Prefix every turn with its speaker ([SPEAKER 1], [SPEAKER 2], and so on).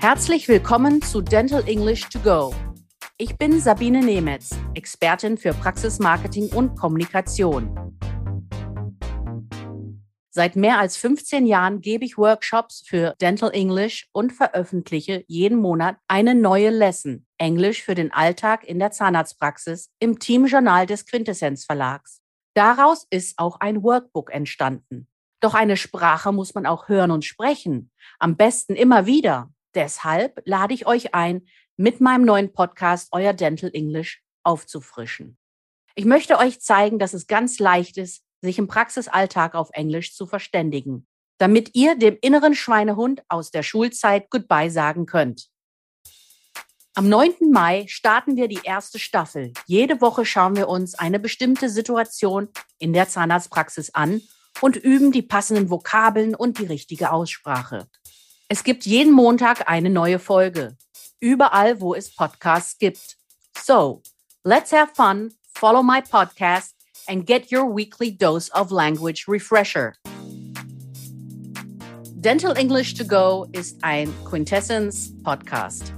[SPEAKER 1] Herzlich willkommen zu Dental English to Go. Ich bin Sabine Nemetz, Expertin für Praxismarketing und Kommunikation. Seit mehr als 15 Jahren gebe ich Workshops für Dental English und veröffentliche jeden Monat eine neue Lesson Englisch für den Alltag in der Zahnarztpraxis im Teamjournal des Quintessenz Verlags. Daraus ist auch ein Workbook entstanden. Doch eine Sprache muss man auch hören und sprechen. Am besten immer wieder. Deshalb lade ich euch ein, mit meinem neuen Podcast Euer Dental English aufzufrischen. Ich möchte euch zeigen, dass es ganz leicht ist, sich im Praxisalltag auf Englisch zu verständigen, damit ihr dem inneren Schweinehund aus der Schulzeit Goodbye sagen könnt. Am 9. Mai starten wir die erste Staffel. Jede Woche schauen wir uns eine bestimmte Situation in der Zahnarztpraxis an und üben die passenden Vokabeln und die richtige Aussprache. Es gibt jeden Montag eine neue Folge. Überall, wo es Podcasts gibt. So, let's have fun, follow my podcast and get your weekly dose of language refresher. Dental English to Go ist ein Quintessence Podcast.